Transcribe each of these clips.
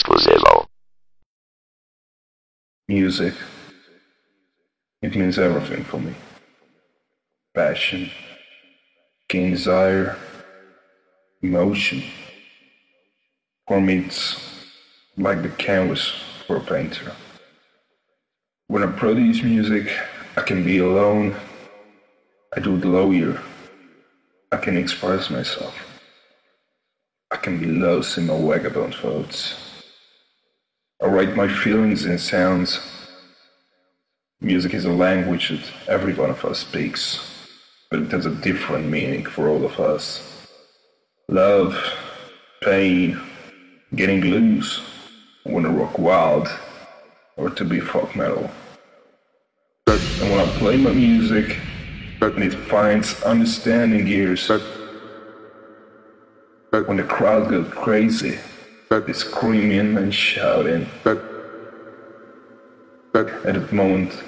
Exclusivo. Music. It means everything for me. Passion, keen desire, emotion. For me, it's like the canvas for a painter. When I produce music, I can be alone. I do it lower. I can express myself. I can be lost in my vagabond thoughts. I write my feelings in sounds. Music is a language that every one of us speaks, but it has a different meaning for all of us. Love, pain, getting loose, wanna rock wild, or to be folk metal. And when I play my music, and it finds understanding ears, when the crowd goes crazy, but screaming and shouting. But but at that moment,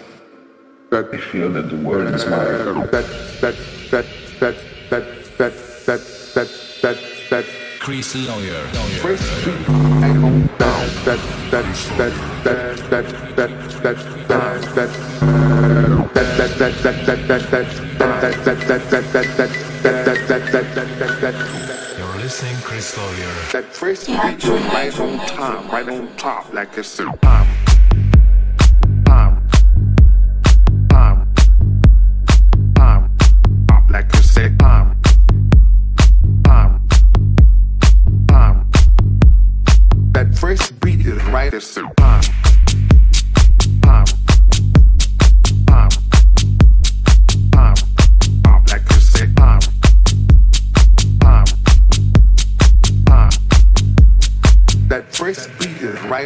but I feel that the world is mine. That that that that that that that that that that. Chris Lawyer. Chris Lawyer. That that that that that that that that that that. That that that that that that that that that that that that that that that that that that that listening, Chris Lawyer. That first beat right on time, right on top, like it's the time. That first beat is right, it's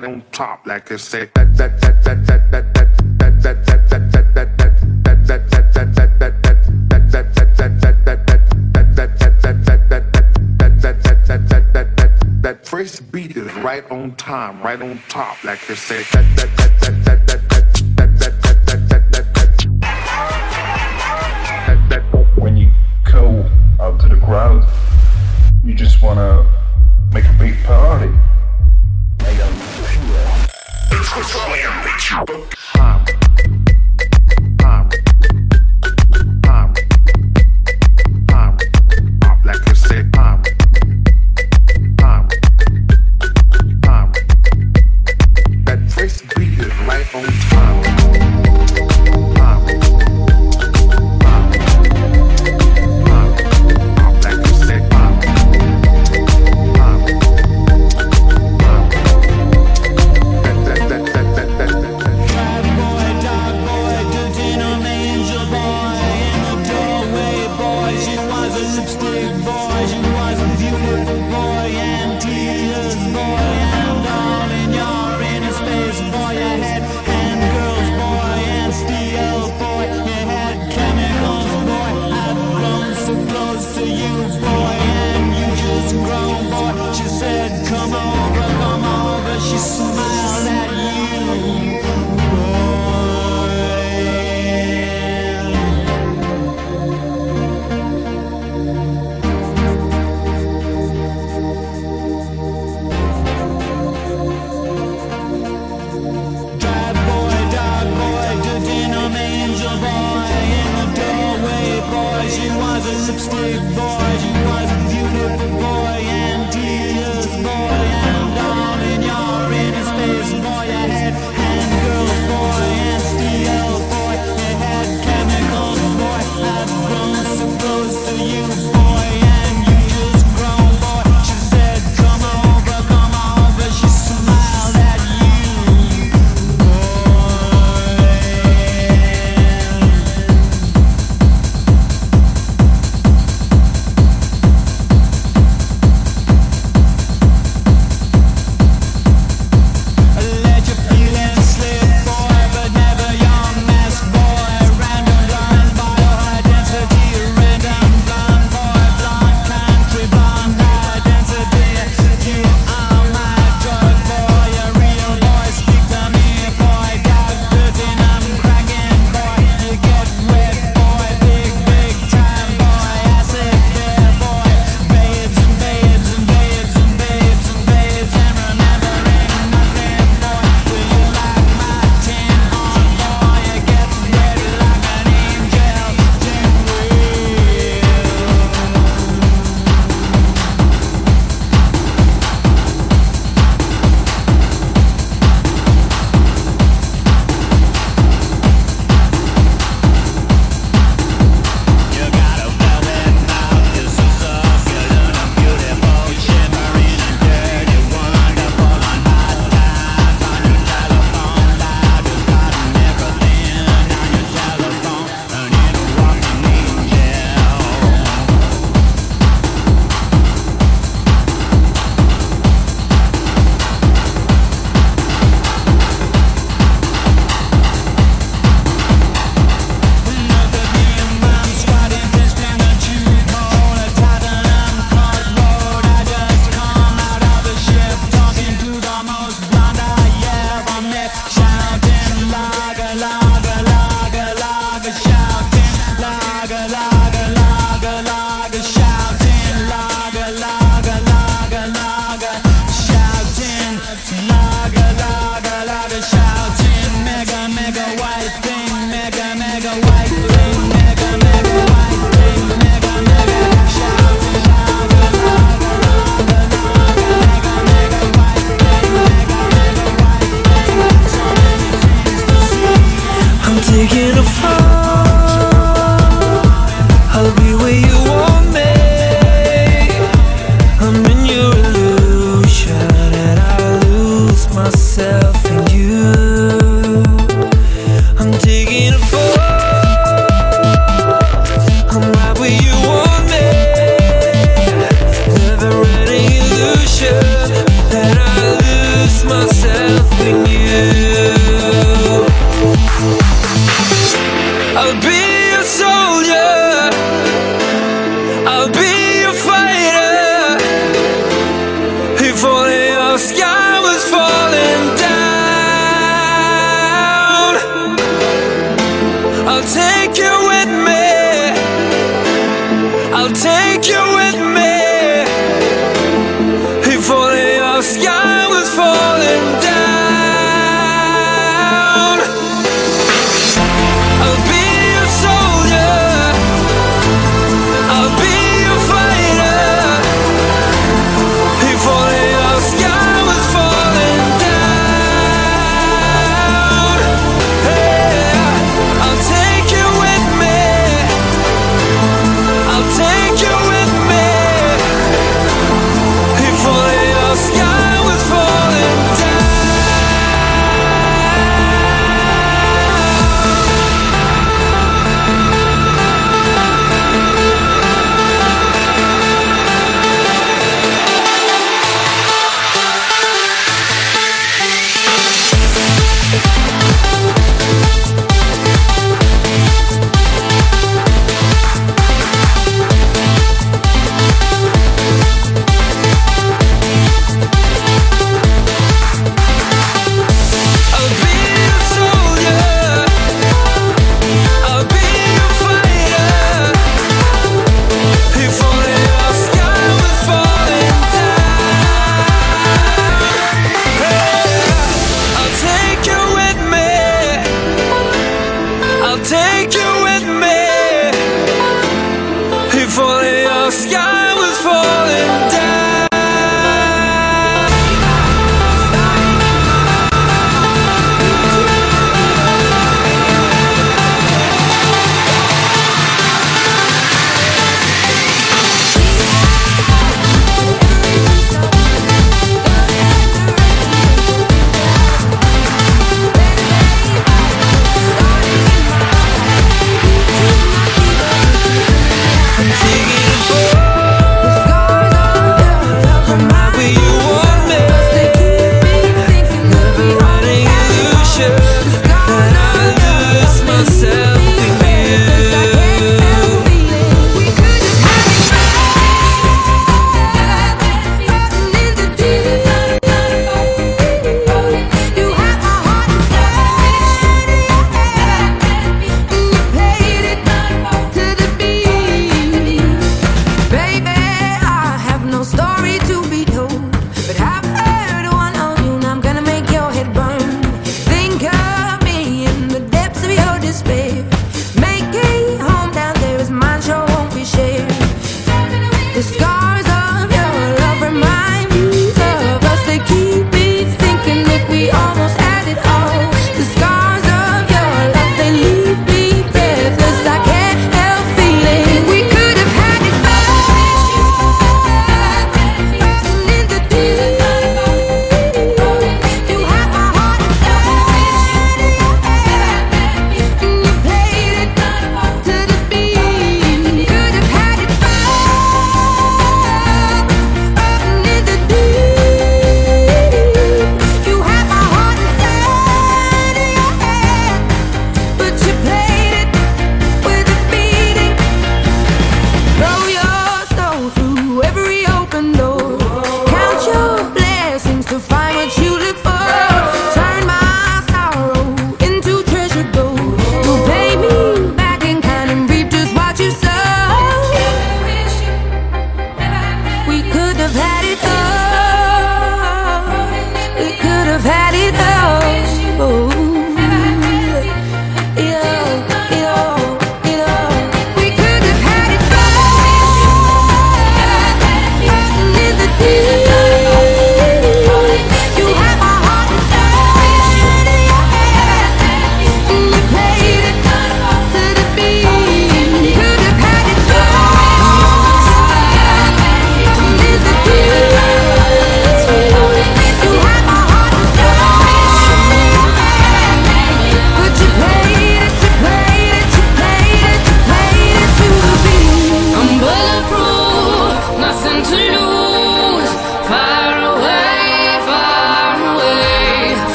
right on top, like I said. That that that that that that that that that that that that that that first beat is right on time, right on top, like I said. That that that that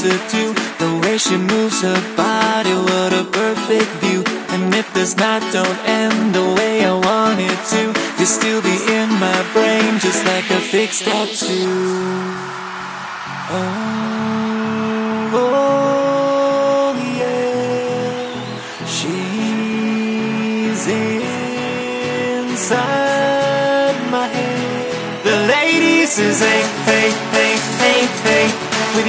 to do. The way she moves her body, what a perfect view. And if this night don't end the way I want it to, you'll still be in my brain, just like a fixed tattoo. Oh, oh yeah, she's inside my head. The ladies is a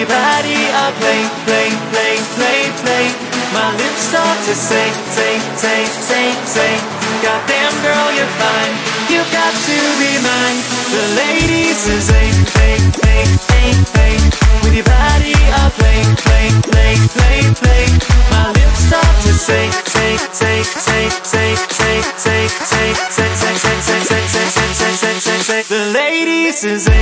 your body, I play, play, play, play, play. My lips start to say, say, say, say, say. Goddamn girl, you're fine. You've got to be mine. The ladies is a, play, play, play, play. With your body, I play, play, play, play, play. My lips start to say, say, say, say, say, say, say, say, say, say, say, say, say, say, say, say, say, say. The ladies is a.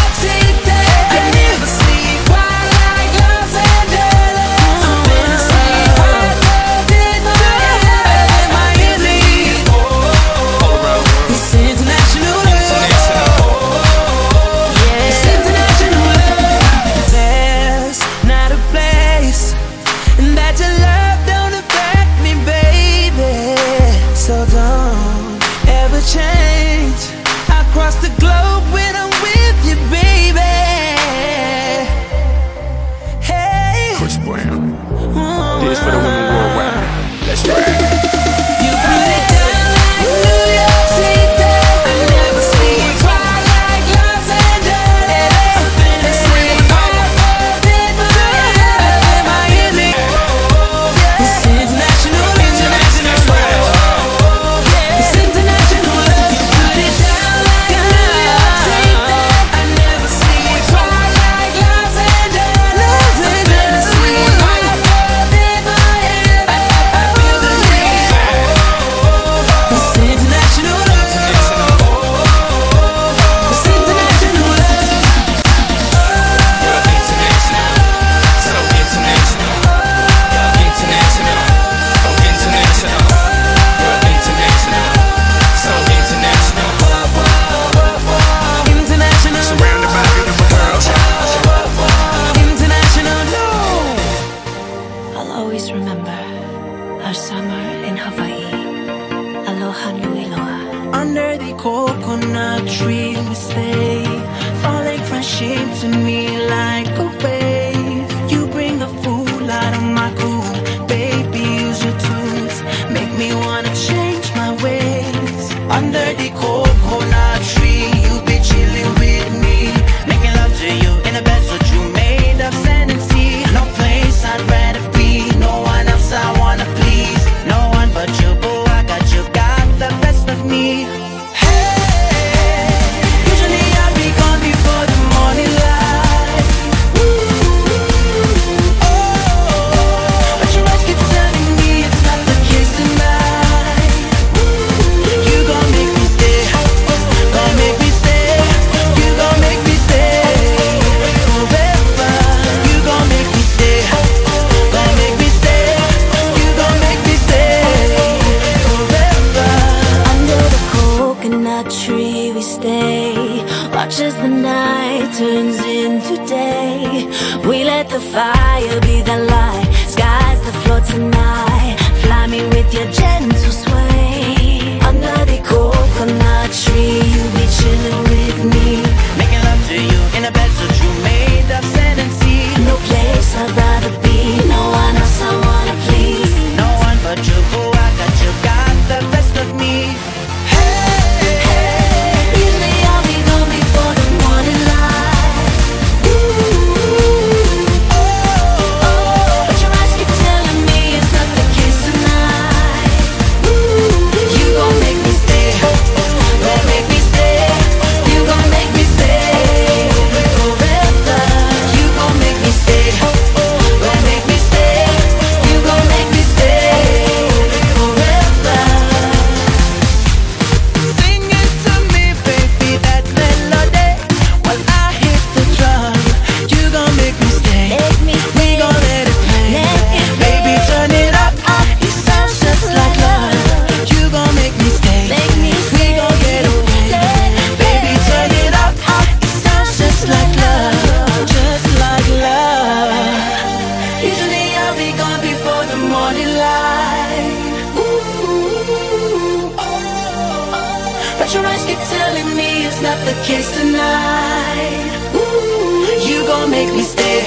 it's not the case tonight. Ooh, you gon' make me stay,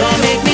gonna make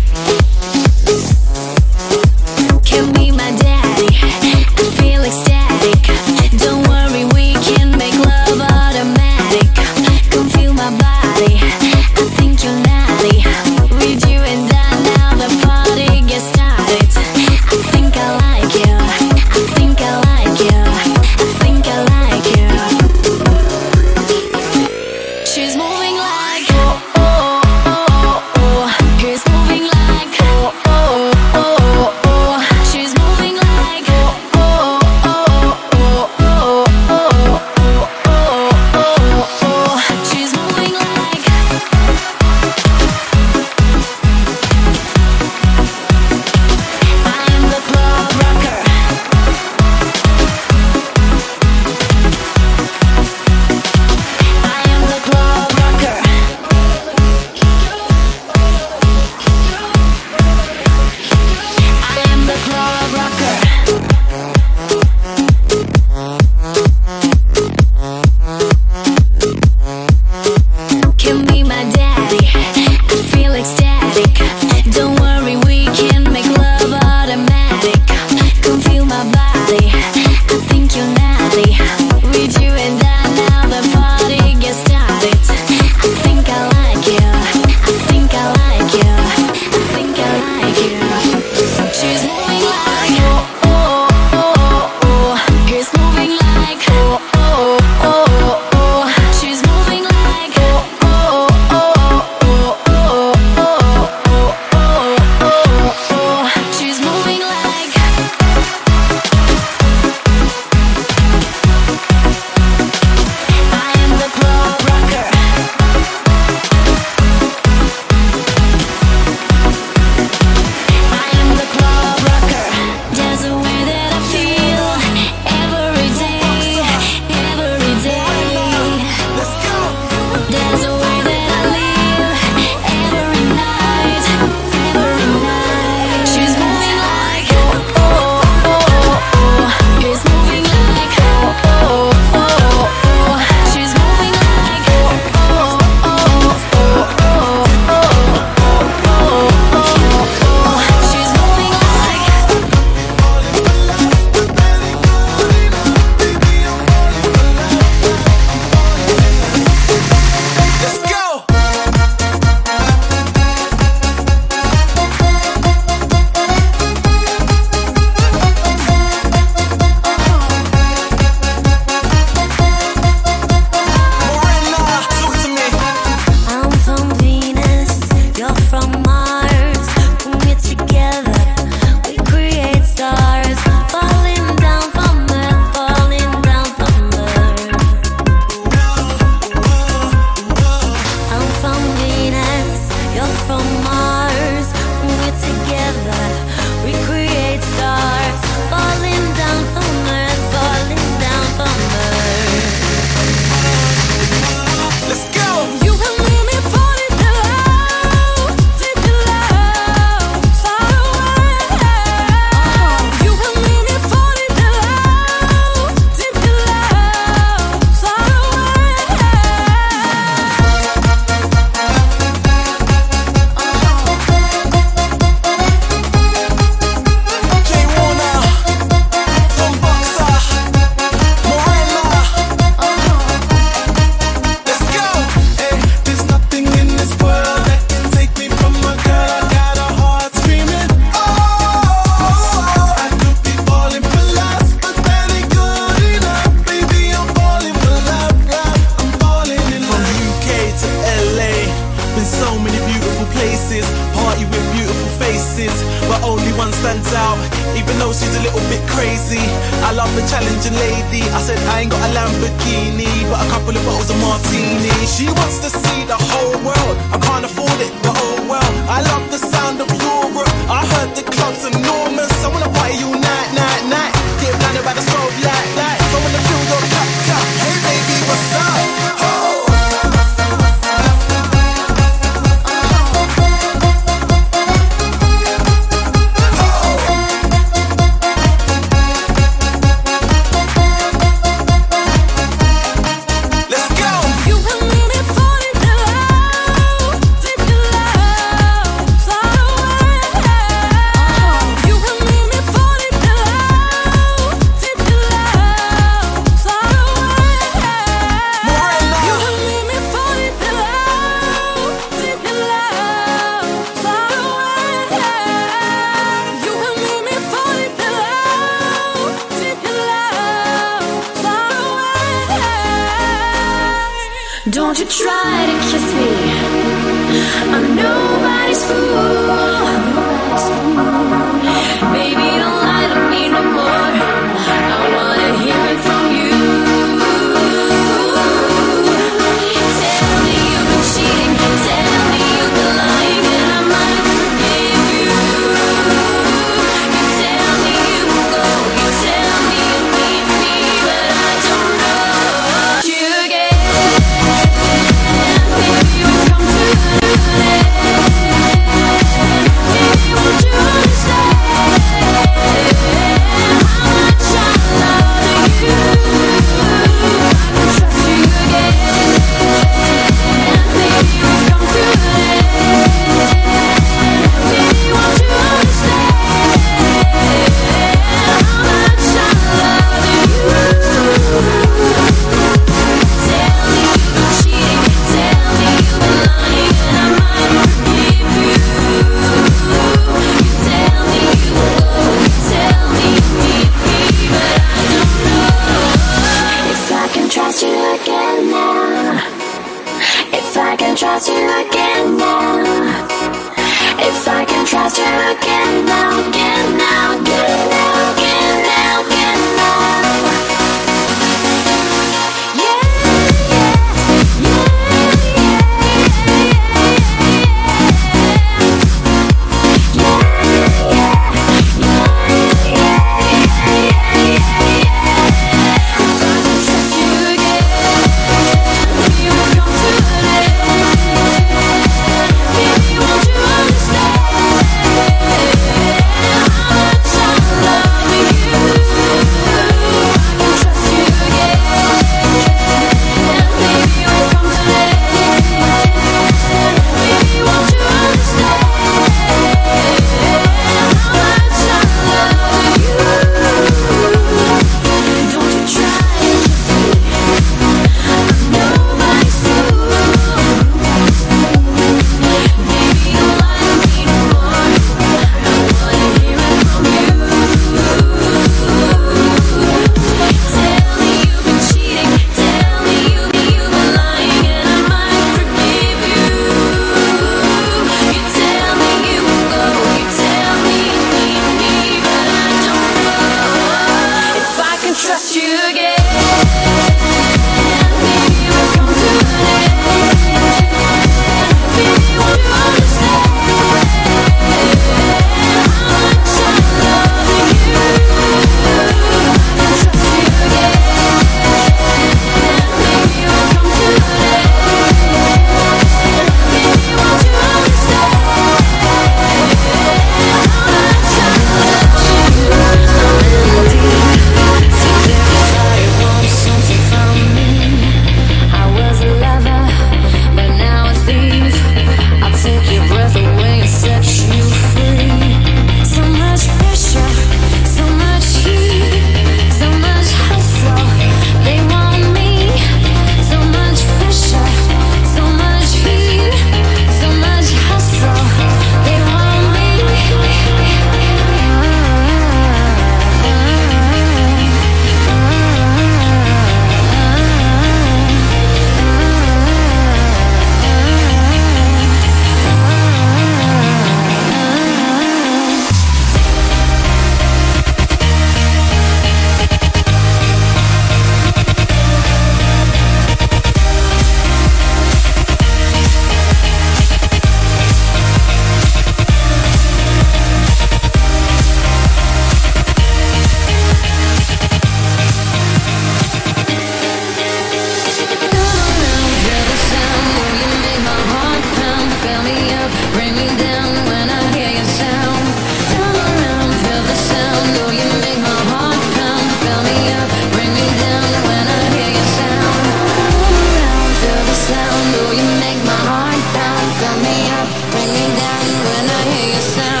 me up, bring me down when I hear your sound.